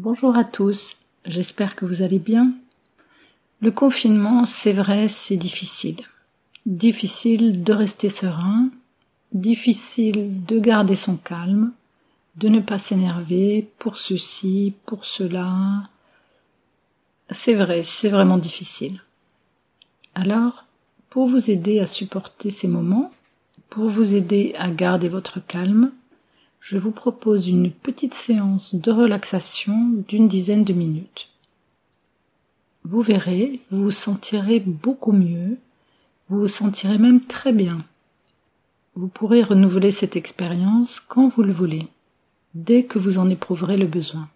Bonjour à tous, j'espère que vous allez bien. Le confinement, c'est vrai, c'est difficile. Difficile de rester serein, difficile de garder son calme, de ne pas s'énerver pour ceci, pour cela. C'est vrai, c'est vraiment difficile. Alors, pour vous aider à supporter ces moments, pour vous aider à garder votre calme, je vous propose une petite séance de relaxation d'une dizaine de minutes. Vous verrez, vous vous sentirez beaucoup mieux, vous vous sentirez même très bien. Vous pourrez renouveler cette expérience quand vous le voulez, dès que vous en éprouverez le besoin.